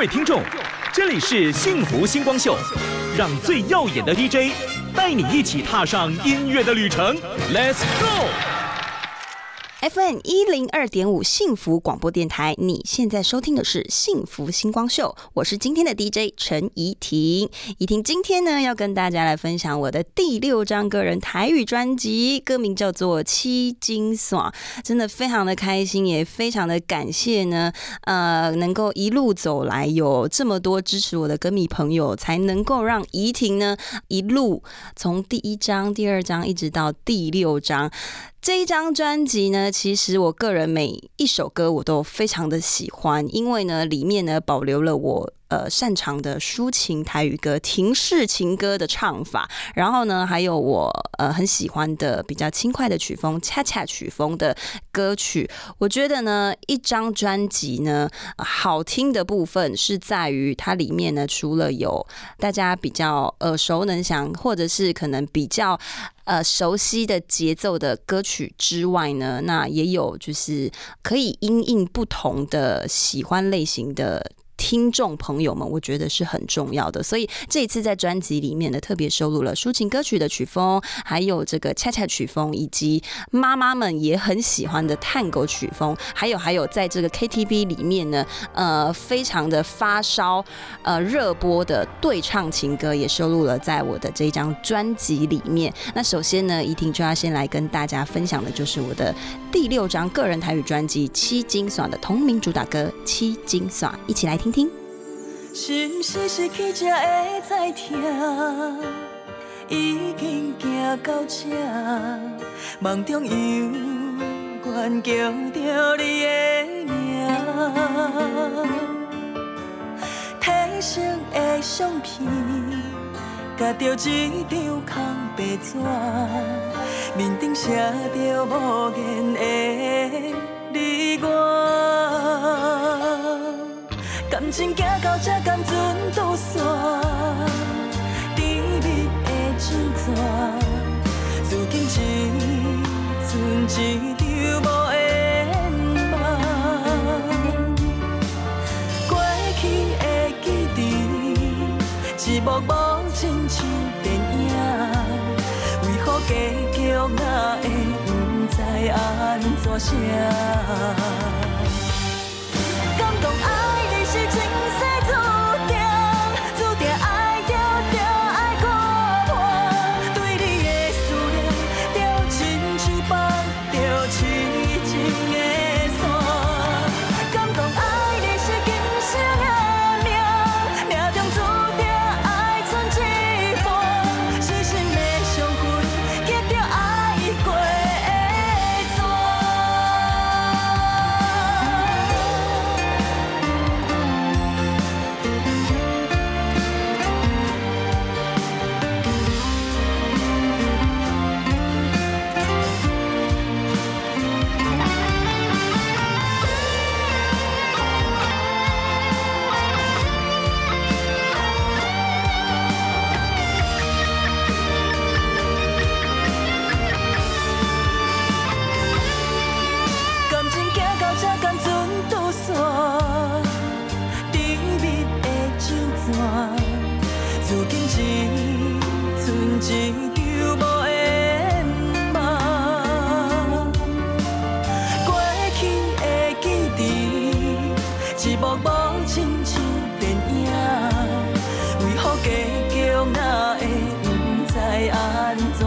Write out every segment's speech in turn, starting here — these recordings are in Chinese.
各位听众，这里是幸福星光秀，让最耀眼的 DJ 带你一起踏上音乐的旅程，Let's go！FM 一零二点五幸福广播电台，你现在收听的是幸福星光秀，我是今天的 DJ 陈怡婷。怡婷今天呢要跟大家来分享我的第六张个人台语专辑，歌名叫做《七金爽》，真的非常的开心，也非常的感谢呢。呃，能够一路走来有这么多支持我的歌迷朋友，才能够让怡婷呢一路从第一张、第二张一直到第六张。这一张专辑呢，其实我个人每一首歌我都非常的喜欢，因为呢，里面呢保留了我。呃，擅长的抒情台语歌、停式情歌的唱法，然后呢，还有我呃很喜欢的比较轻快的曲风、恰恰曲风的歌曲。我觉得呢，一张专辑呢，好听的部分是在于它里面呢，除了有大家比较耳熟能详，或者是可能比较呃熟悉的节奏的歌曲之外呢，那也有就是可以因应不同的喜欢类型的。听众朋友们，我觉得是很重要的，所以这一次在专辑里面呢，特别收录了抒情歌曲的曲风，还有这个恰恰曲风，以及妈妈们也很喜欢的探戈曲风，还有还有在这个 KTV 里面呢，呃，非常的发烧呃热播的对唱情歌也收录了在我的这一张专辑里面。那首先呢，怡婷就要先来跟大家分享的就是我的第六张个人台语专辑《七金耍》的同名主打歌《七金耍》，一起来听。是毋是失去才会知听？已经行到这，梦中犹原叫着你的名。提升的相片，夹着一张空白纸，面顶写着无言的你我。感情行到这，甘准拄线，甜蜜的纸纸，如今只剩一张无言梦。过去的记忆，一幕幕亲像电影，为何结局我会不知安怎写？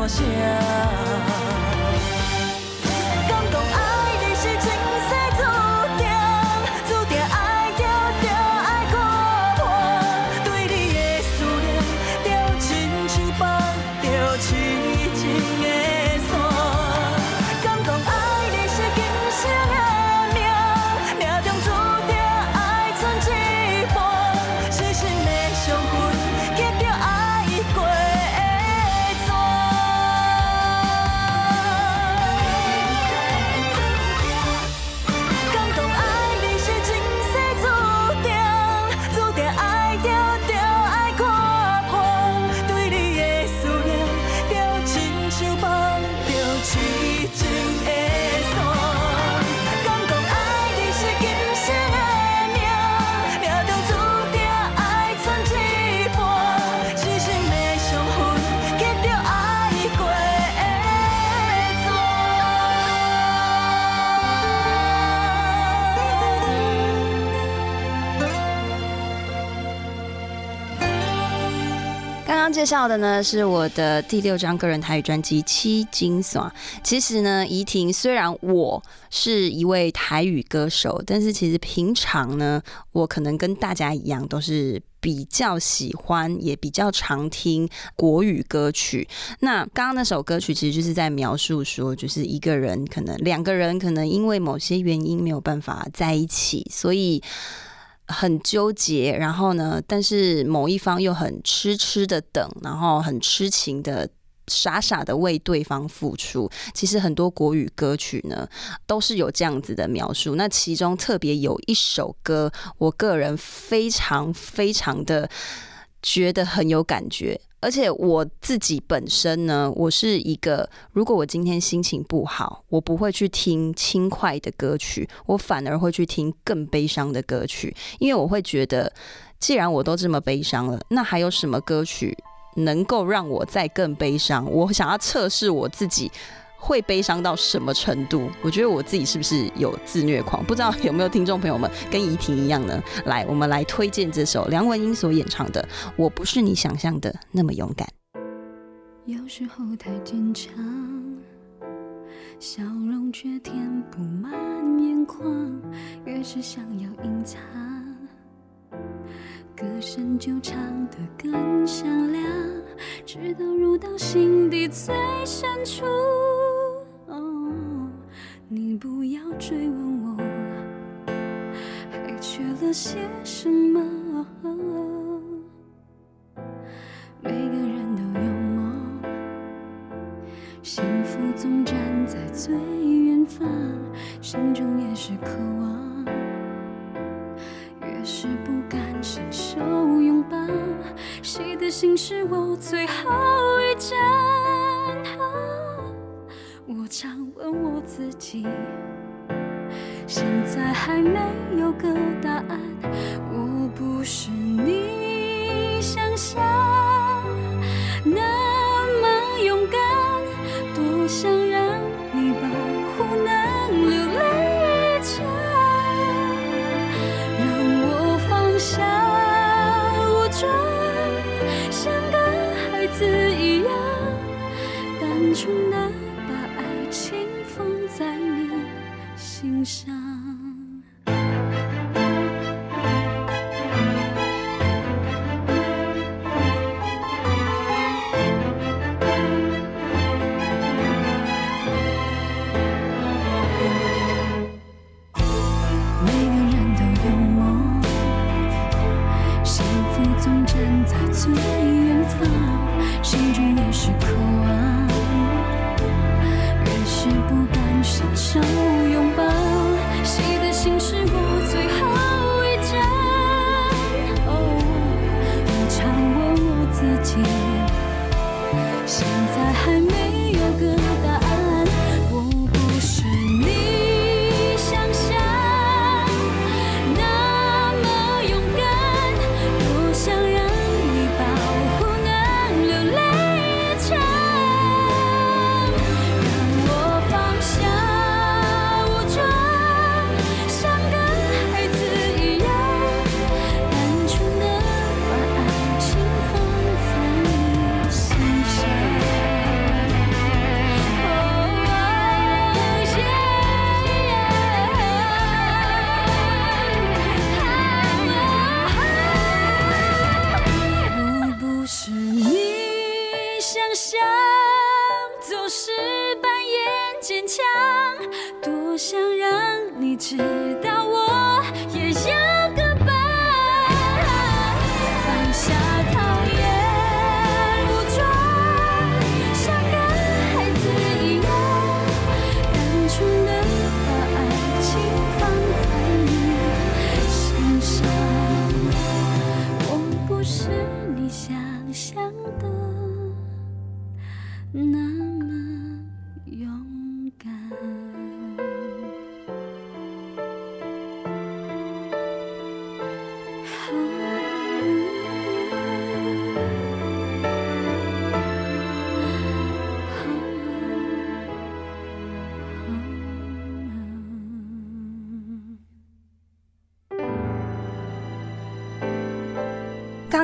下。介绍的呢是我的第六张个人台语专辑《七金耍》。其实呢，怡婷虽然我是一位台语歌手，但是其实平常呢，我可能跟大家一样，都是比较喜欢，也比较常听国语歌曲。那刚刚那首歌曲其实就是在描述说，就是一个人可能两个人可能因为某些原因没有办法在一起，所以。很纠结，然后呢，但是某一方又很痴痴的等，然后很痴情的、傻傻的为对方付出。其实很多国语歌曲呢，都是有这样子的描述。那其中特别有一首歌，我个人非常非常的觉得很有感觉。而且我自己本身呢，我是一个，如果我今天心情不好，我不会去听轻快的歌曲，我反而会去听更悲伤的歌曲，因为我会觉得，既然我都这么悲伤了，那还有什么歌曲能够让我再更悲伤？我想要测试我自己。会悲伤到什么程度？我觉得我自己是不是有自虐狂？不知道有没有听众朋友们跟怡婷一样呢？来，我们来推荐这首梁文音所演唱的《我不是你想象的那么勇敢》。有时候太坚强，笑容却填不满眼眶，越是想要隐藏，歌声就唱得更响亮，直到入到心底最深处。你不要追问我，还缺了些什么。每个人都有梦，幸福总站在最远方，心中也是渴望。越是不敢伸手拥抱，谁的心是我最后一站。我常问我自己，现在还没有个答案。我不是你想象心上。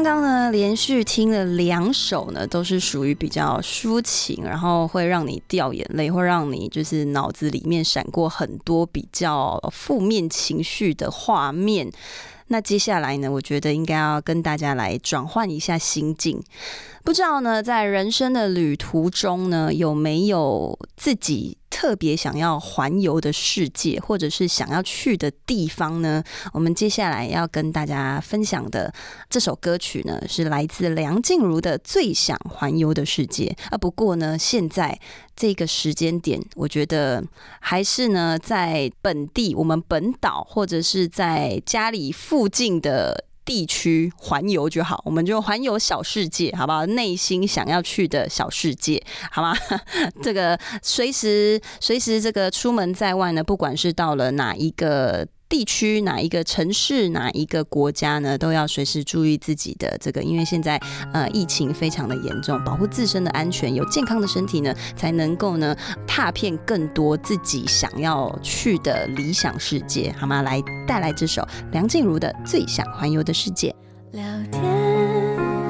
刚刚呢，连续听了两首呢，都是属于比较抒情，然后会让你掉眼泪，会让你就是脑子里面闪过很多比较负面情绪的画面。那接下来呢，我觉得应该要跟大家来转换一下心境。不知道呢，在人生的旅途中呢，有没有自己特别想要环游的世界，或者是想要去的地方呢？我们接下来要跟大家分享的这首歌曲呢，是来自梁静茹的《最想环游的世界》啊。不过呢，现在这个时间点，我觉得还是呢，在本地我们本岛，或者是在家里附近的。地区环游就好，我们就环游小世界，好不好？内心想要去的小世界，好吗？这个随时随时这个出门在外呢，不管是到了哪一个。地区哪一个城市哪一个国家呢，都要随时注意自己的这个，因为现在呃疫情非常的严重，保护自身的安全，有健康的身体呢，才能够呢踏遍更多自己想要去的理想世界，好吗？来带来这首梁静茹的《最想环游的世界》。聊天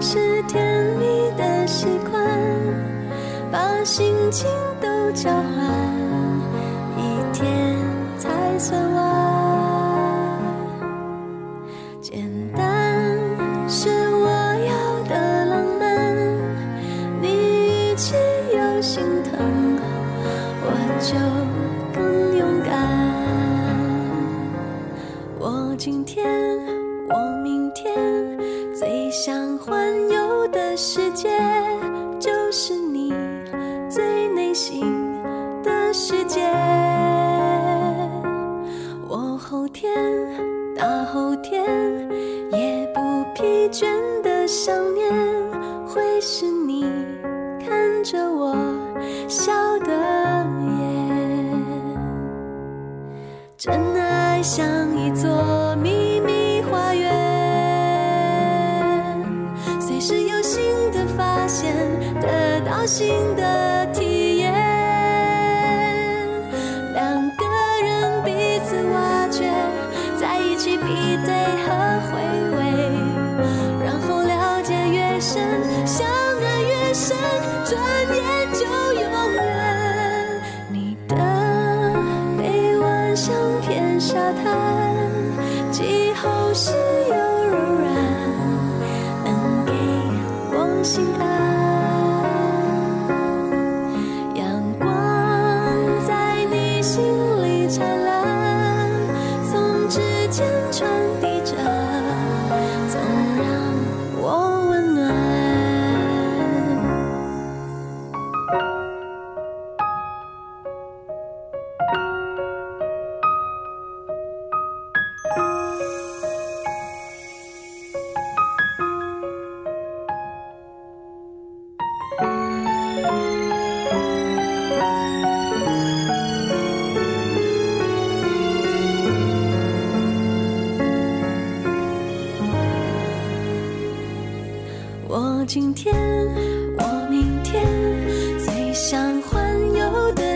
是甜蜜的习惯，把心情都交换，一天才算完。简单是我要的浪漫你一切有心疼我就更勇敢。我今天我明天最想环游的世界就是你最内心的世界。天，也不疲倦的想念，会是你看着我笑的眼。真爱像一座秘密花园，随时有新的发现，得到新的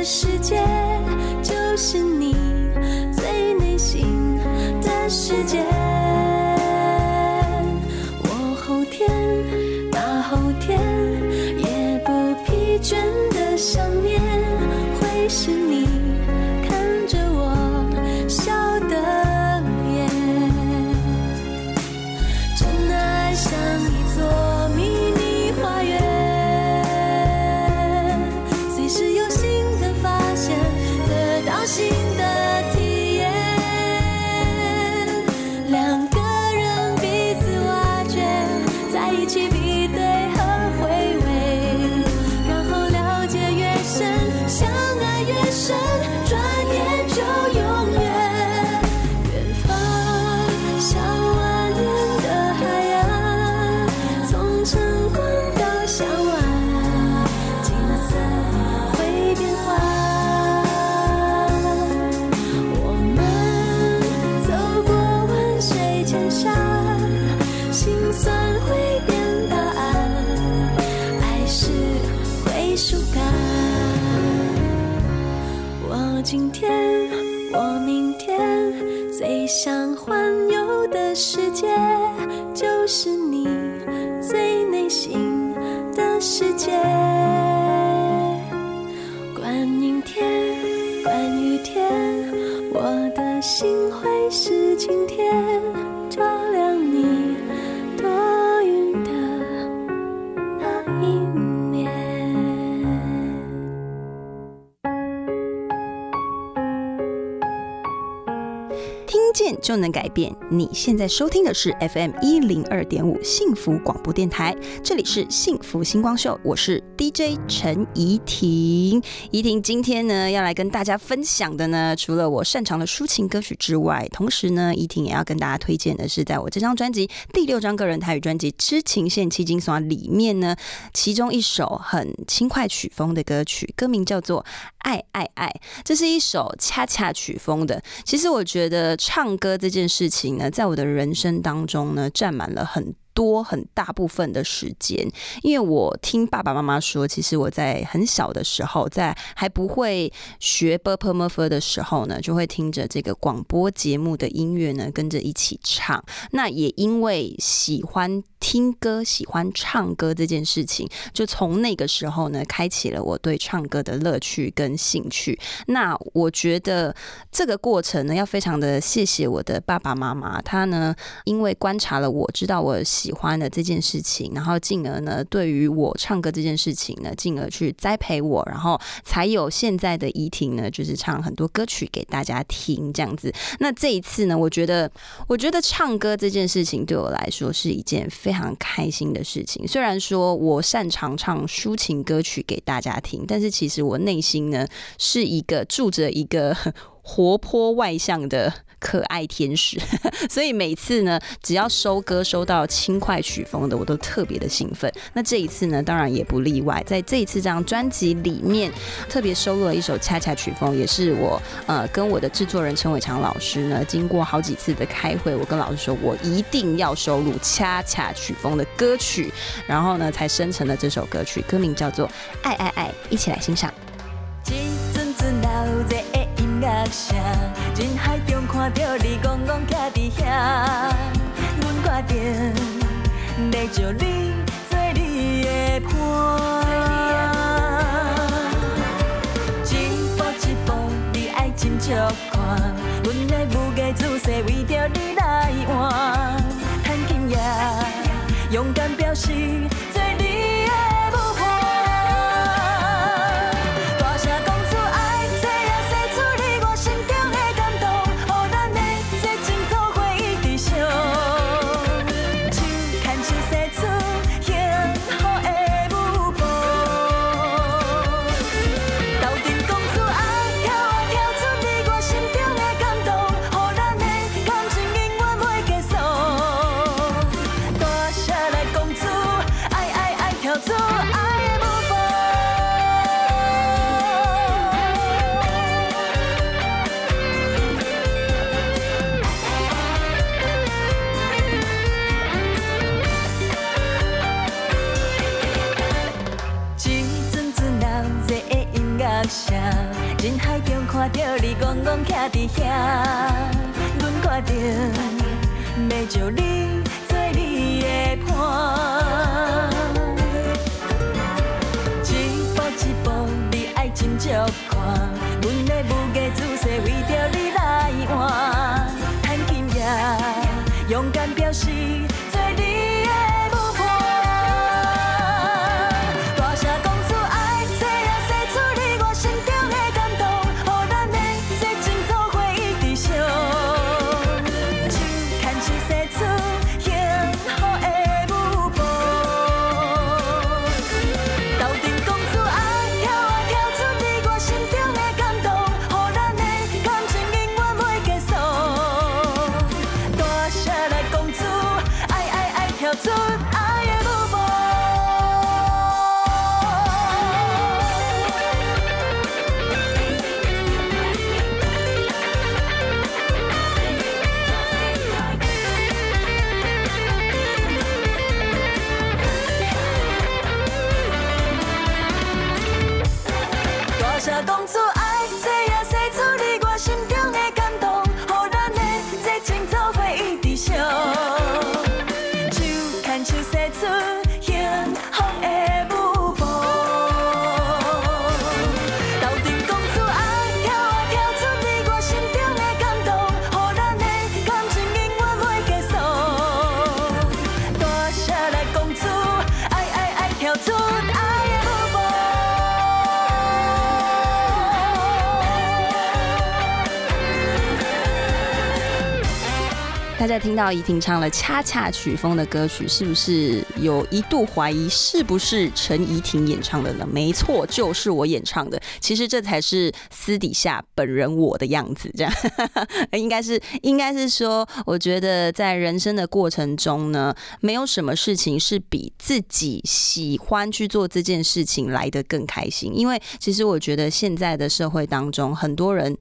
世界，就是你。就能改变。你现在收听的是 FM 一零二点五幸福广播电台，这里是幸福星光秀，我是 DJ 陈怡婷。怡婷今天呢要来跟大家分享的呢，除了我擅长的抒情歌曲之外，同时呢，怡婷也要跟大家推荐的是，在我这张专辑第六张个人台语专辑《痴情线七金锁》里面呢，其中一首很轻快曲风的歌曲，歌名叫做《爱爱爱》，这是一首恰恰曲风的。其实我觉得唱歌这件事情呢，在我的人生当中呢，占满了很多很大部分的时间。因为我听爸爸妈妈说，其实我在很小的时候，在还不会学 b u r p m u f 的时候呢，就会听着这个广播节目的音乐呢，跟着一起唱。那也因为喜欢听歌、喜欢唱歌这件事情，就从那个时候呢，开启了我对唱歌的乐趣跟兴趣。那我觉得这个过程呢，要非常的谢谢我的爸爸妈妈，他呢，因为观察了我知道我喜欢的这件事情，然后进而呢，对于我唱歌这件事情呢，进而去栽培我，然后才有现在的怡婷呢，就是唱很多歌曲给大家听这样子。那这一次呢，我觉得，我觉得唱歌这件事情对我来说是一件非常开心的事情。虽然说我擅长唱抒情歌曲给大家听，但是其实我内心呢是一个住着一个活泼外向的可爱天使，所以每次呢，只要收歌收到轻快曲风的，我都特别的兴奋。那这一次呢，当然也不例外，在这一次这张专辑里面，特别收录了一首恰恰曲风，也是我呃跟我的制作人陈伟强老师呢，经过好几次的开会，我跟老师说我一定要收录恰恰曲风的歌曲，然后呢，才生成了这首歌曲，歌名叫做《爱爱爱》，一起来欣赏。人海中看到你戆戆徛伫遐，阮决定要招你做你的伴。一步一步，你爱真足看，就你到怡婷唱了恰恰曲风的歌曲，是不是有一度怀疑是不是陈怡婷演唱的呢？没错，就是我演唱的。其实这才是私底下本人我的样子，这样应该是应该是说，我觉得在人生的过程中呢，没有什么事情是比自己喜欢去做这件事情来得更开心。因为其实我觉得现在的社会当中，很多人。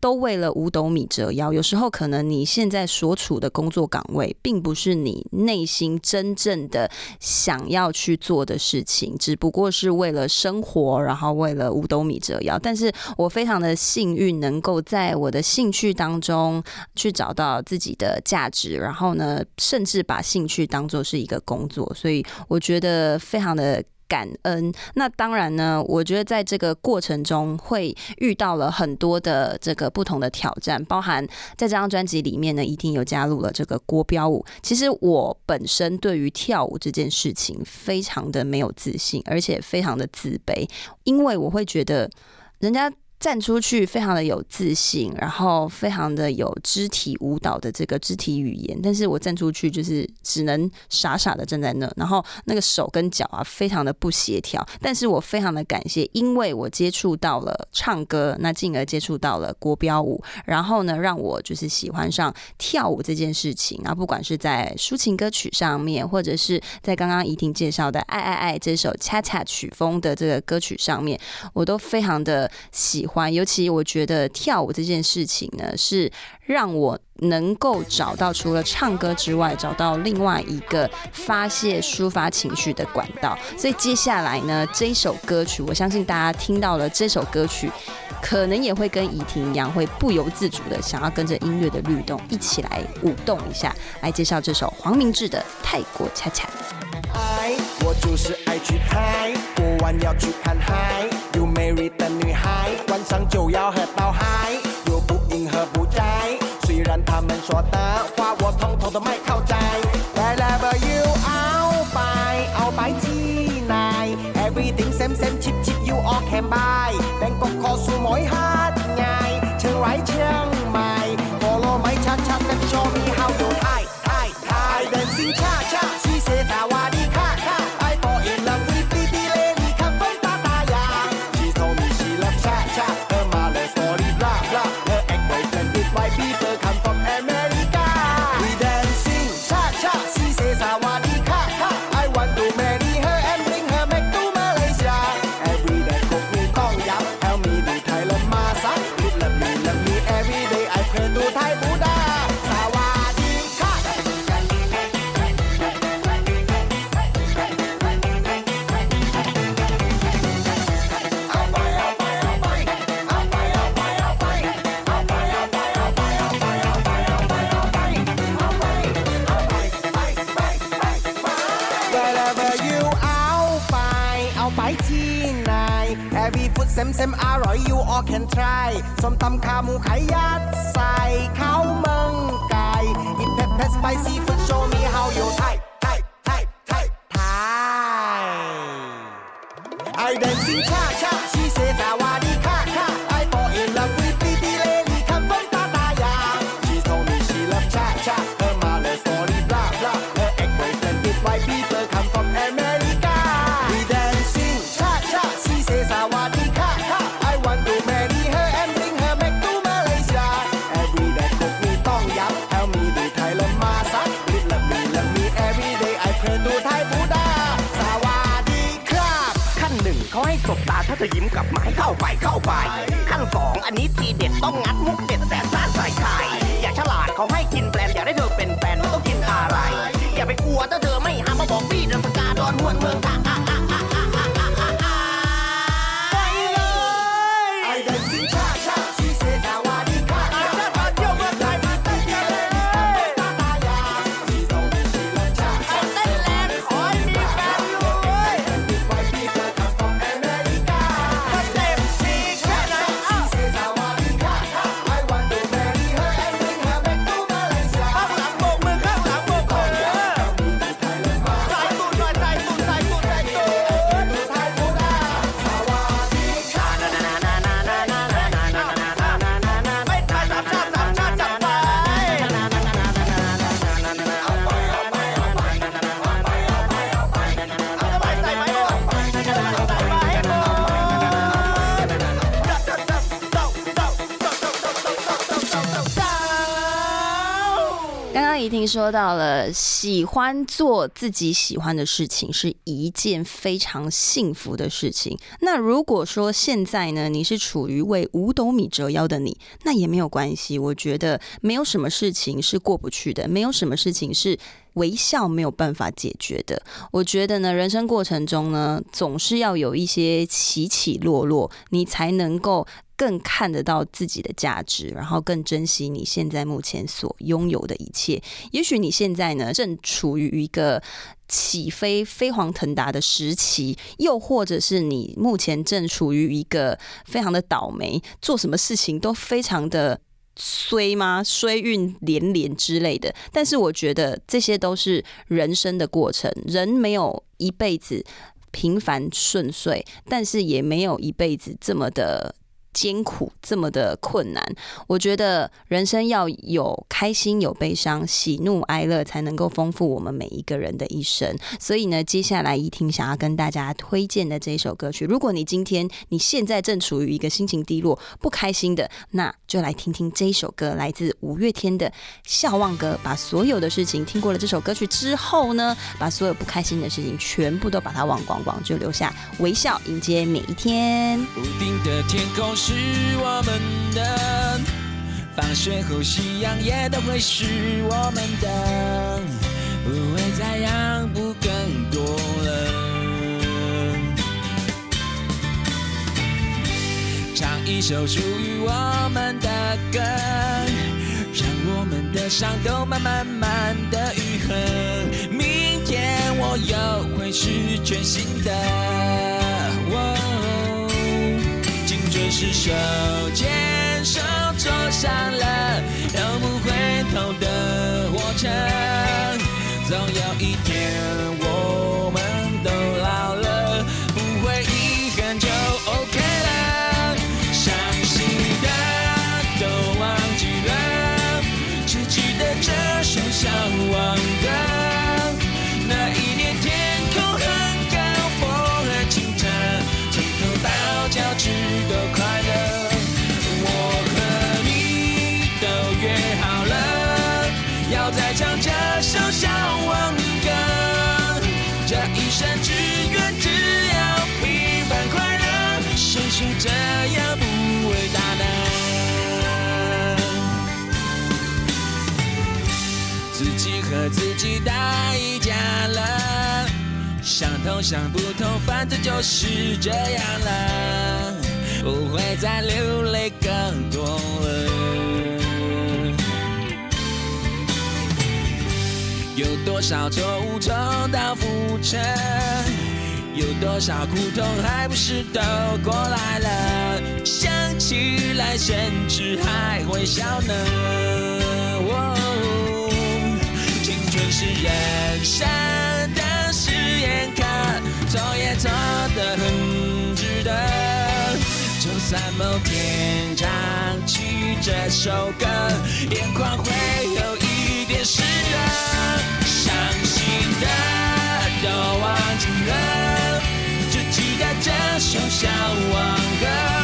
都为了五斗米折腰，有时候可能你现在所处的工作岗位，并不是你内心真正的想要去做的事情，只不过是为了生活，然后为了五斗米折腰。但是我非常的幸运，能够在我的兴趣当中去找到自己的价值，然后呢，甚至把兴趣当做是一个工作，所以我觉得非常的。感恩，那当然呢。我觉得在这个过程中会遇到了很多的这个不同的挑战，包含在这张专辑里面呢，一定有加入了这个国标舞。其实我本身对于跳舞这件事情非常的没有自信，而且非常的自卑，因为我会觉得人家。站出去非常的有自信，然后非常的有肢体舞蹈的这个肢体语言，但是我站出去就是只能傻傻的站在那，然后那个手跟脚啊非常的不协调，但是我非常的感谢，因为我接触到了唱歌，那进而接触到了国标舞，然后呢让我就是喜欢上跳舞这件事情，然后不管是在抒情歌曲上面，或者是在刚刚怡婷介绍的《爱爱爱》这首恰恰曲风的这个歌曲上面，我都非常的喜。尤其我觉得跳舞这件事情呢，是让我能够找到除了唱歌之外，找到另外一个发泄、抒发情绪的管道。所以接下来呢，这一首歌曲，我相信大家听到了这首歌曲，可能也会跟怡婷一样，会不由自主的想要跟着音乐的律动一起来舞动一下。来介绍这首黄明志的《泰国恰恰》。爱，我就是爱去泰，过完要去看海。You marry 的女孩，晚上就要喝到嗨，虽然他们说的话，我统统都ไม่เข้าใจ。Wherever you เอาไปเอาไปที่ไหน Everything same same cheap cheap you all can buy แบงกอกคอสูหมอยหา อกแคนทรายส้มตำขาหมูไข่ยัดใส่ข้าวมังไก่ อินเผ็ดเผ็ดสไปซี่ เธอยิ้มกลับมาให้เข้าไปเข้าไป ขั้นสองอันนี้ทีเด็ดต้องงัดมุกเด็ดแสนซ่าใส่ไข่อย่าฉลาดเขาให้กิน 婷说到了，喜欢做自己喜欢的事情是一件非常幸福的事情。那如果说现在呢，你是处于为五斗米折腰的你，那也没有关系。我觉得没有什么事情是过不去的，没有什么事情是微笑没有办法解决的。我觉得呢，人生过程中呢，总是要有一些起起落落，你才能够。更看得到自己的价值，然后更珍惜你现在目前所拥有的一切。也许你现在呢，正处于一个起飞飞黄腾达的时期，又或者是你目前正处于一个非常的倒霉，做什么事情都非常的衰吗？衰运连连之类的。但是我觉得这些都是人生的过程，人没有一辈子平凡顺遂，但是也没有一辈子这么的。艰苦这么的困难，我觉得人生要有开心有悲伤，喜怒哀乐才能够丰富我们每一个人的一生。所以呢，接下来一听想要跟大家推荐的这一首歌曲，如果你今天你现在正处于一个心情低落、不开心的，那就来听听这一首歌，来自五月天的《笑忘歌》。把所有的事情听过了这首歌曲之后呢，把所有不开心的事情全部都把它忘光光，就留下微笑迎接每一天。是我们的，放学后夕阳也都会是我们的，不会再让步更多了。唱一首属于我们的歌，让我们的伤都慢慢慢的愈合。明天我又会是全新的。是手牵手坐上了永不回头的火车，总有一天我想通想不通，反正就是这样了，不会再流泪更多了。有多少错误重蹈覆辙？有多少苦痛还不是都过来了？想起来甚至还会笑呢。青春是人生，错也错得很值得。就算某天唱起这首歌，眼眶会有一点湿润。伤心的都忘记了，只记得这首小忘歌。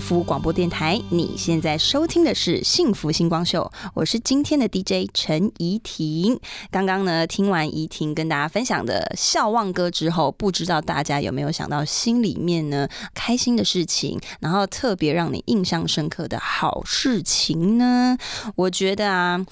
福广播电台，你现在收听的是幸福星光秀，我是今天的 DJ 陈怡婷。刚刚呢，听完怡婷跟大家分享的笑忘歌之后，不知道大家有没有想到心里面呢开心的事情，然后特别让你印象深刻的好事情呢？我觉得啊。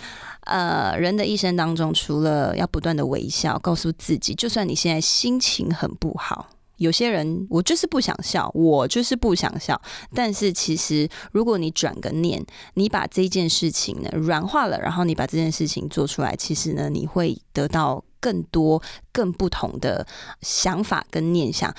呃，人的一生当中，除了要不断的微笑，告诉自己，就算你现在心情很不好，有些人我就是不想笑，我就是不想笑。但是其实，如果你转个念，你把这件事情呢软化了，然后你把这件事情做出来，其实呢，你会得到更多、更不同的想法跟念想。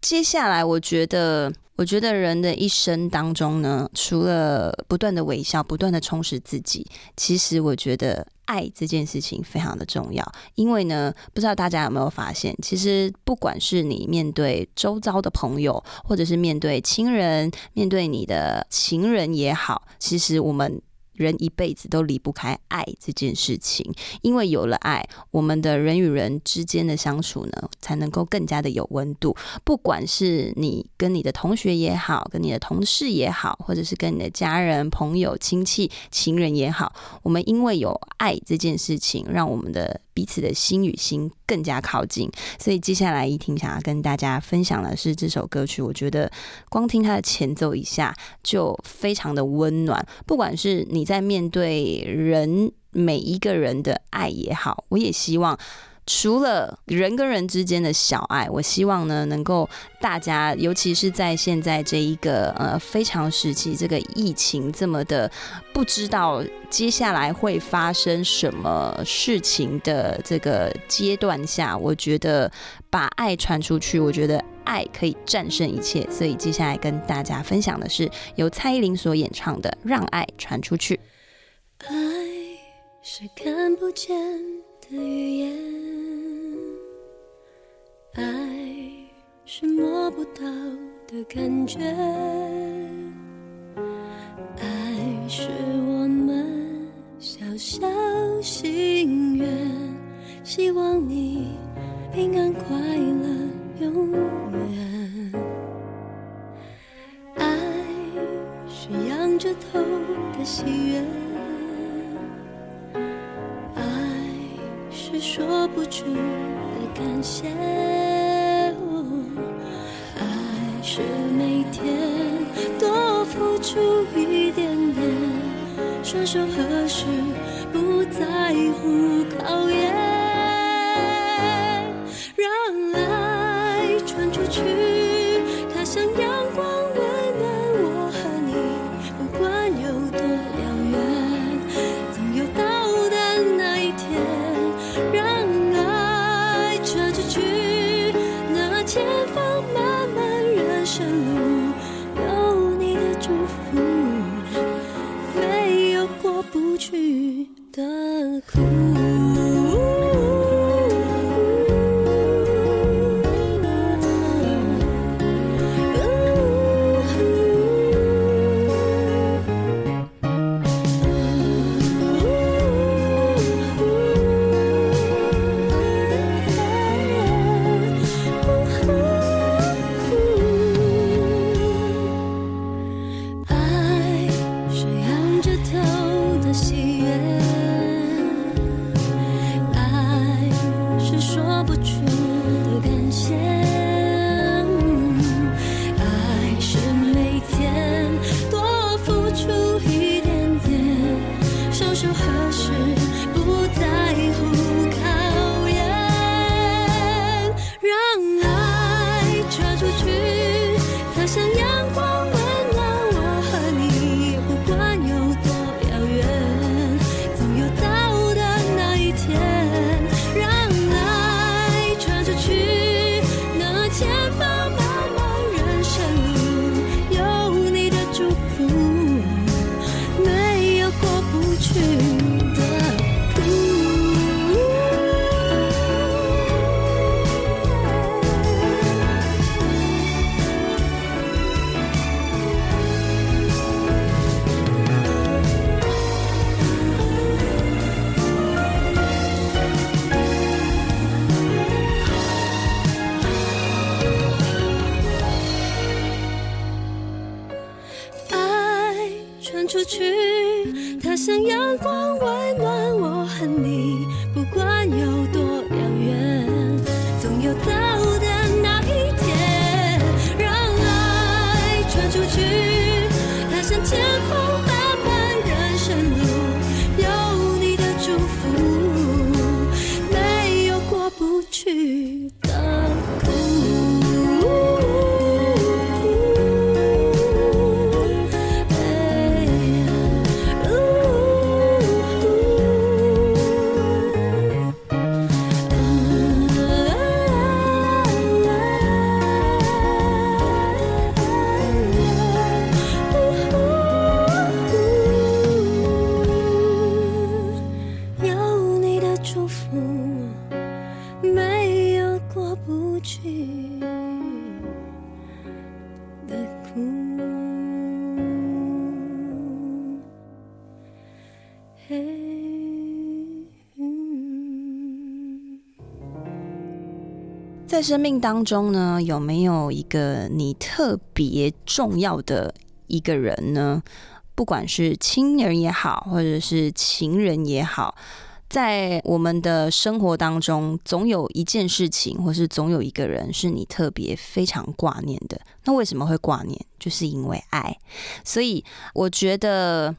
接下来，我觉得。我觉得人的一生当中呢，除了不断的微笑、不断的充实自己，其实我觉得爱这件事情非常的重要。因为呢，不知道大家有没有发现，其实不管是你面对周遭的朋友，或者是面对亲人、面对你的情人也好，其实我们。人一辈子都离不开爱这件事情，因为有了爱，我们的人与人之间的相处呢，才能够更加的有温度。不管是你跟你的同学也好，跟你的同事也好，或者是跟你的家人、朋友、亲戚、情人也好，我们因为有爱这件事情，让我们的。彼此的心与心更加靠近，所以接下来一听想要跟大家分享的是这首歌曲。我觉得光听它的前奏一下就非常的温暖。不管是你在面对人每一个人的爱也好，我也希望。除了人跟人之间的小爱，我希望呢，能够大家，尤其是在现在这一个呃非常时期，这个疫情这么的不知道接下来会发生什么事情的这个阶段下，我觉得把爱传出去，我觉得爱可以战胜一切。所以接下来跟大家分享的是由蔡依林所演唱的《让爱传出去》。爱是看不见的语言。爱是摸不到的感觉，爱是我们小小心愿，希望你平安快乐永远。爱是仰着头的喜悦，说不出的感谢。爱是每天多付出一点点，双手合十，不在乎考验，生命当中呢，有没有一个你特别重要的一个人呢？不管是亲人也好，或者是情人也好，在我们的生活当中，总有一件事情，或是总有一个人是你特别非常挂念的。那为什么会挂念？就是因为爱。所以我觉得。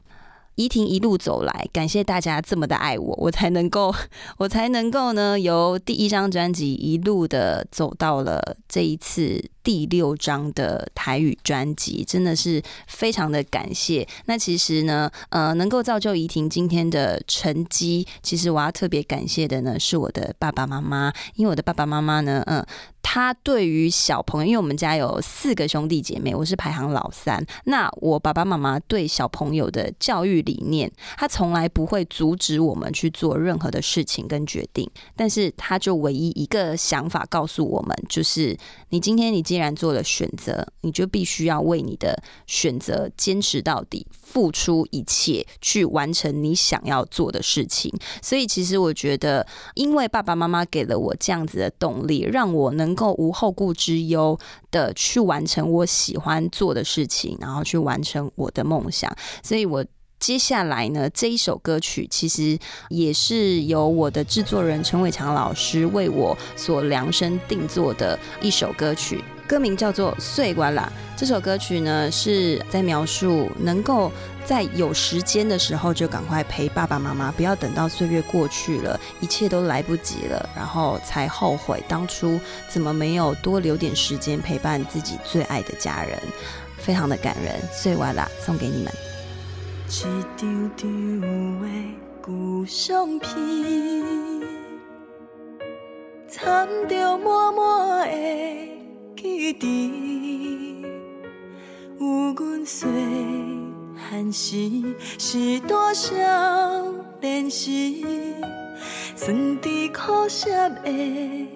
怡婷一路走来，感谢大家这么的爱我，我才能够，我才能够呢，由第一张专辑一路的走到了这一次第六张的台语专辑，真的是非常的感谢。那其实呢，呃，能够造就怡婷今天的成绩，其实我要特别感谢的呢，是我的爸爸妈妈，因为我的爸爸妈妈呢，嗯、他对于小朋友，因为我们家有四个兄弟姐妹，我是排行老三。那我爸爸妈妈对小朋友的教育理念，他从来不会阻止我们去做任何的事情跟决定，但是他就唯一一个想法告诉我们，就是你今天你既然做了选择，你就必须要为你的选择坚持到底，付出一切去完成你想要做的事情。所以其实我觉得，因为爸爸妈妈给了我这样子的动力，让我能够无后顾之忧的去完成我喜欢做的事情，然后去完成我的梦想。所以我。接下来呢，这一首歌曲其实也是由我的制作人陈伟强老师为我所量身定做的一首歌曲，歌名叫做《碎瓜啦》。这首歌曲呢是在描述能够在有时间的时候就赶快陪爸爸妈妈，不要等到岁月过去了，一切都来不及了，然后才后悔当初怎么没有多留点时间陪伴自己最爱的家人，非常的感人。碎瓜啦，送给你们。一张张的旧相片，掺着满满的记忆。有阮细汉时是大少年时，酸甜苦涩的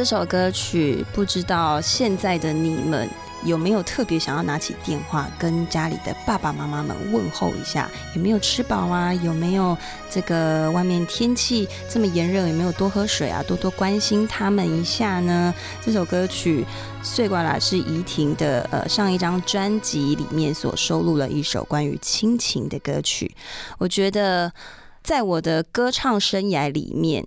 这首歌曲，不知道现在的你们有没有特别想要拿起电话跟家里的爸爸妈妈们问候一下？有没有吃饱啊？有没有这个外面天气这么炎热，有没有多喝水啊？多多关心他们一下呢？这首歌曲《碎瓜啦》是怡婷的呃上一张专辑里面所收录了一首关于亲情的歌曲。我觉得在我的歌唱生涯里面，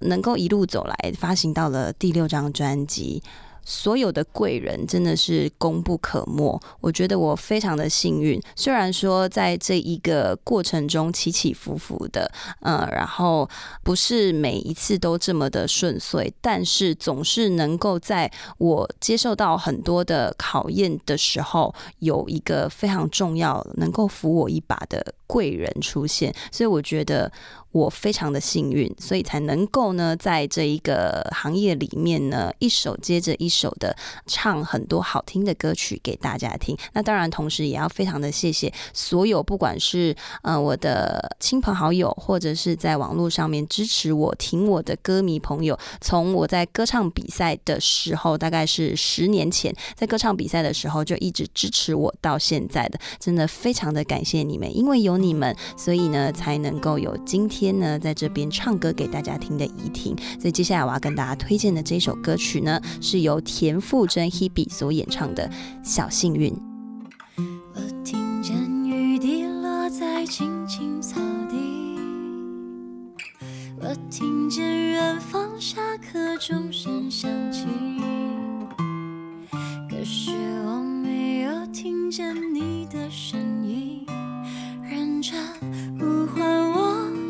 能够一路走来，发行到了第六张专辑。所有的贵人真的是功不可没，我觉得我非常的幸运。虽然说在这一个过程中起起伏伏的，嗯，然后不是每一次都这么的顺遂，但是总是能够在我接受到很多的考验的时候，有一个非常重要能够扶我一把的贵人出现，所以我觉得我非常的幸运，所以才能够呢，在这一个行业里面呢，一首接着一首的唱很多好听的歌曲给大家听。那当然，同时也要非常的谢谢所有不管是呃我的亲朋好友，或者是在网络上面支持我、挺我的歌迷朋友。从我在歌唱比赛的时候，大概是十年前，在歌唱比赛的时候就一直支持我到现在的，真的非常的感谢你们，因为有你们，所以呢才能够有今天天呢在这边唱歌给大家听的怡婷。所以接下来我要跟大家推荐的这首歌曲呢，是由田馥甄 Hebe 所演唱的《小幸运》。我听见雨滴落在青青草地，我听见远方下课钟声响起，可是我没有听见你的声音，认真呼唤我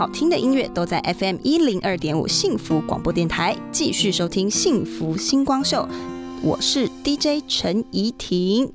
好听的音乐都在 FM 一零二点五幸福广播电台，继续收听幸福星光秀，我是 DJ 陈怡婷。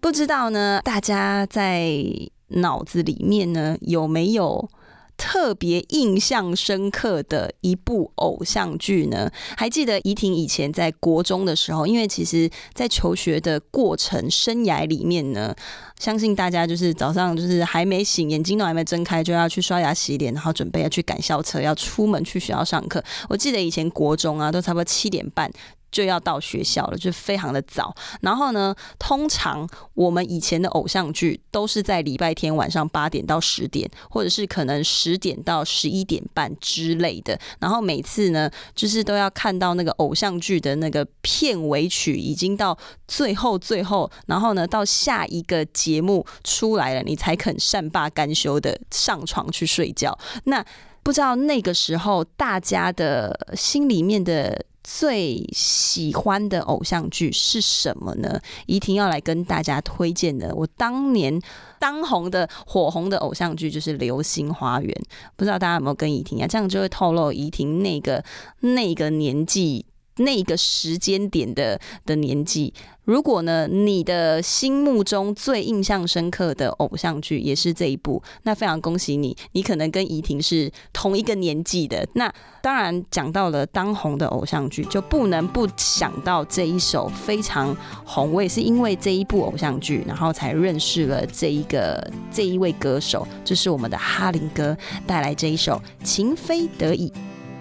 不知道呢，大家在脑子里面呢有没有特别印象深刻的一部偶像剧呢？还记得怡婷以前在国中的时候，因为其实在求学的过程生涯里面呢，相信大家就是早上就是还没醒，眼睛都还没睁开，就要去刷牙洗脸，然后准备要去赶校车，要出门去学校上课。我记得以前国中啊，都差不多七点半。就要到学校了，就非常的早。然后呢，通常我们以前的偶像剧都是在礼拜天晚上八点到十点，或者是可能十点到十一点半之类的。然后每次呢，就是都要看到那个偶像剧的那个片尾曲已经到最后最后，然后呢，到下一个节目出来了，你才肯善罢甘休的上床去睡觉。那不知道那个时候大家的心里面的最喜欢的偶像剧是什么呢？怡婷要来跟大家推荐的，我当年当红的火红的偶像剧就是《流星花园》，不知道大家有没有跟怡婷啊？这样就会透露怡婷那个那个年纪。那个时间点的的年纪，如果呢，你的心目中最印象深刻的偶像剧也是这一部，那非常恭喜你，你可能跟怡婷是同一个年纪的。那当然讲到了当红的偶像剧，就不能不想到这一首非常红。我也是因为这一部偶像剧，然后才认识了这一个这一位歌手，就是我们的哈林哥带来这一首《情非得已》。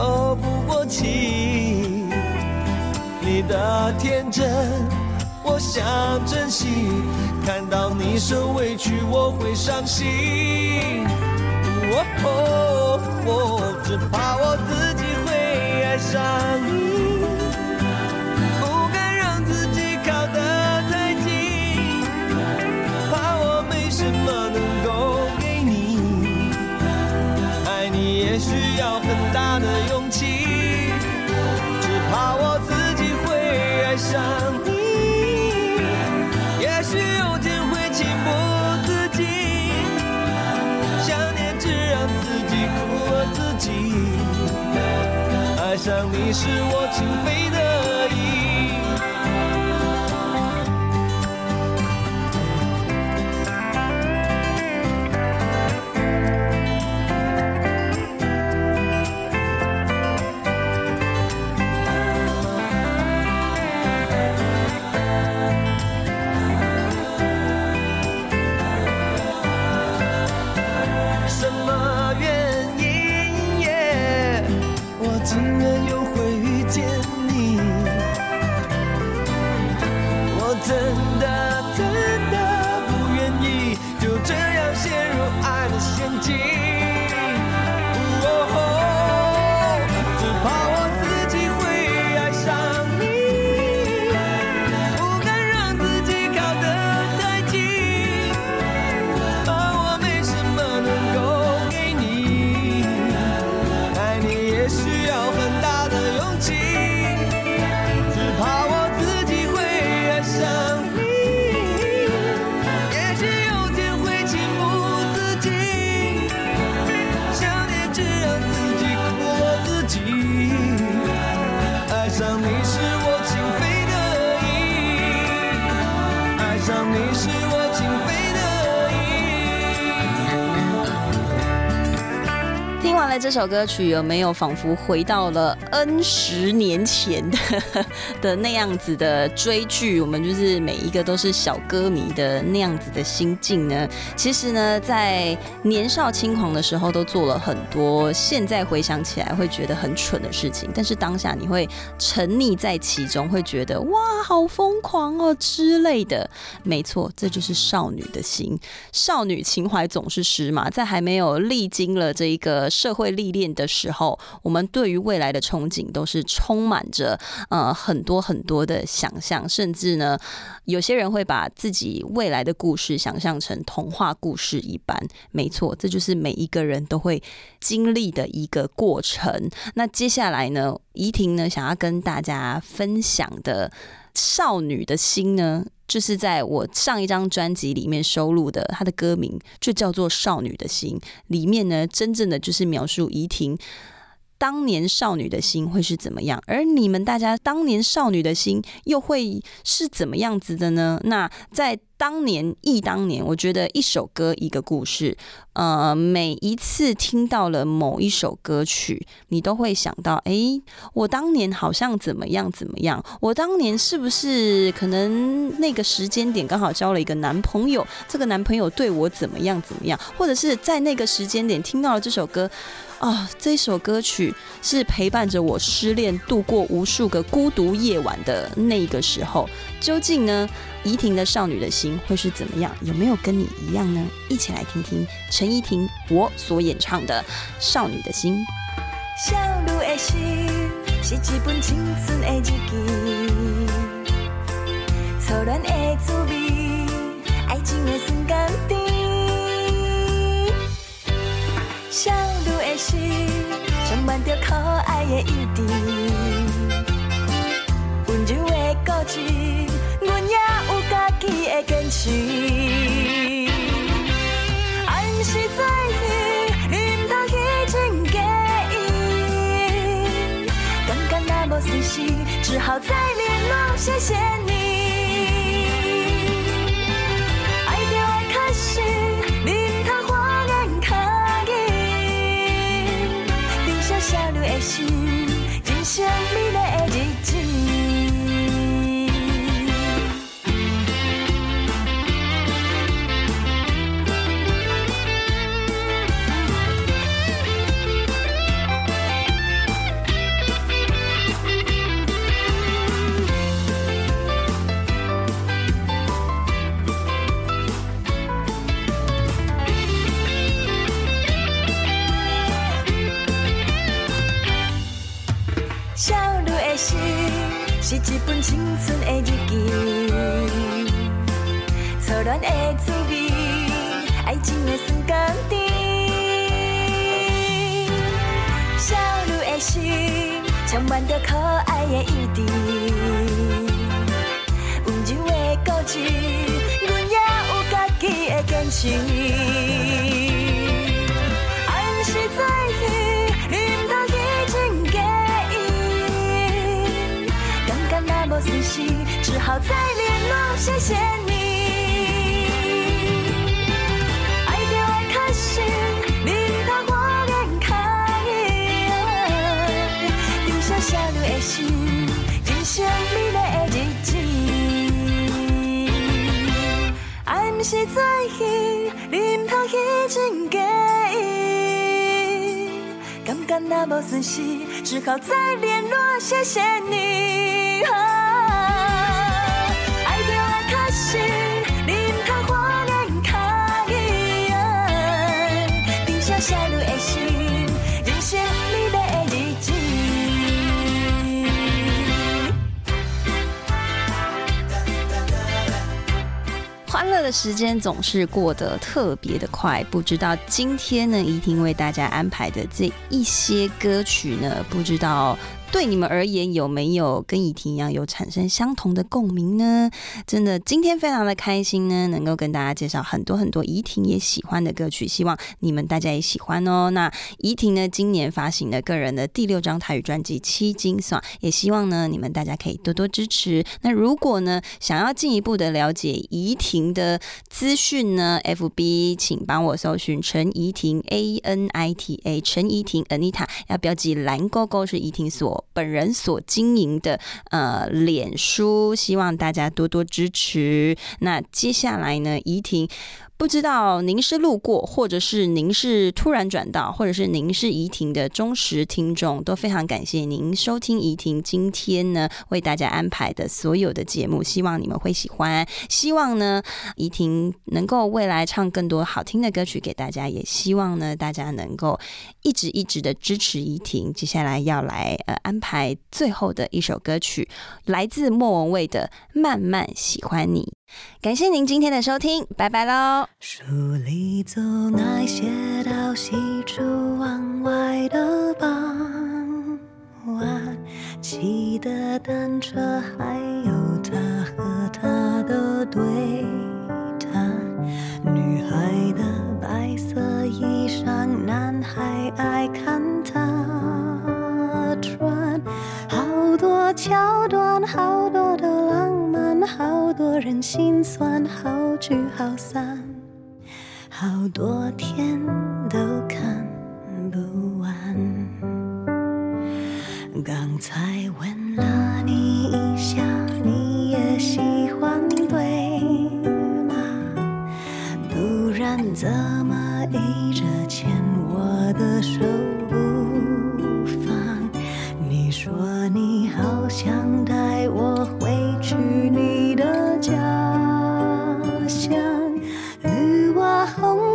透不过气。你的天真，我想珍惜，看到你受委屈，我会伤心。哦，只怕我自己会爱上你。想你是我情非得已。这首歌曲，有没有仿佛回到了 N 十年前的 的那样子的追剧？我们就是每一个都是小歌迷的那样子的心境呢？其实呢，在年少轻狂的时候，都做了很多现在回想起来会觉得很蠢的事情，但是当下你会沉溺在其中，会觉得哇，好疯狂哦之类的。没错，这就是少女的心，少女情怀总是诗嘛。在还没有历经了这一个社会历练的时候，我们对于未来的憧憬都是充满着呃很多很多的想象，甚至呢，有些人会把自己未来的故事想象成童话故事一般。没错，这就是每一个人都会经历的一个过程。那接下来呢，怡婷呢想要跟大家分享的少女的心呢，就是在我上一张专辑里面收录的，它的歌名就叫做《少女的心》。里面呢，真正的就是描述怡婷当年少女的心会是怎么样，而你们大家当年少女的心又会是怎么样子的呢？那在当年忆当年，我觉得一首歌一个故事，呃，每一次听到了某一首歌曲，你都会想到，诶，我当年好像怎么样怎么样，我当年是不是可能那个时间点刚好交了一个男朋友，这个男朋友对我怎么样怎么样，或者是在那个时间点听到了这首歌。啊、这首歌曲是陪伴着我失恋度过无数个孤独夜晚的那个时候。究竟呢，怡婷的少女的心会是怎么样？有没有跟你一样呢？一起来听听陈怡婷我所演唱的《少女的心》。少女的心是一本青春的日记，初恋的滋味，爱情的酸甘甜。少女的心充满着可爱的幼稚，温柔的固执，阮也有家己的坚持。是在意，你毋通去真介意。感觉那无随时，只好再联络，谢谢你。爱着的开始，你毋通花言巧语。珍惜少女的心，人生美青春的日记，初恋的滋味，爱情的酸甘甜。少女的心，充满着可爱的意志。温柔的故事，阮也有家己的坚持。再联络，谢谢你。爱着的确实，你毋通花言巧语。留下写落的信，人生美丽的日子。爱毋是做戏，你毋通去真介意。感觉若无顺时，只好再联络，谢谢你。乐的时间总是过得特别的快，不知道今天呢，怡婷为大家安排的这一些歌曲呢，不知道。对你们而言，有没有跟怡婷一样有产生相同的共鸣呢？真的，今天非常的开心呢，能够跟大家介绍很多很多怡婷也喜欢的歌曲，希望你们大家也喜欢哦。那怡婷呢，今年发行了个人的第六张台语专辑《七金爽》，也希望呢，你们大家可以多多支持。那如果呢，想要进一步的了解怡婷的资讯呢，FB 请帮我搜寻陈怡婷 A N I T A 陈怡婷 Anita，要标记蓝勾勾是怡婷所本人所经营的呃脸书，希望大家多多支持。那接下来呢，怡婷。不知道您是路过，或者是您是突然转到，或者是您是怡婷的忠实听众，都非常感谢您收听怡婷今天呢为大家安排的所有的节目，希望你们会喜欢。希望呢怡婷能够未来唱更多好听的歌曲给大家，也希望呢大家能够一直一直的支持怡婷。接下来要来呃安排最后的一首歌曲，来自莫文蔚的《慢慢喜欢你》。感谢您今天的收听，拜拜喽。书里总爱写到喜出望外的傍晚，骑的单车，还有他和她的对谈。女孩的白色衣裳，男孩爱看她桥段，好多的浪漫，好多人心酸，好聚好散。好多天都看不完。刚才问了你一下，你也喜欢对吗？不然怎么一直牵我的手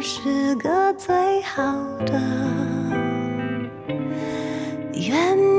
是个最好的原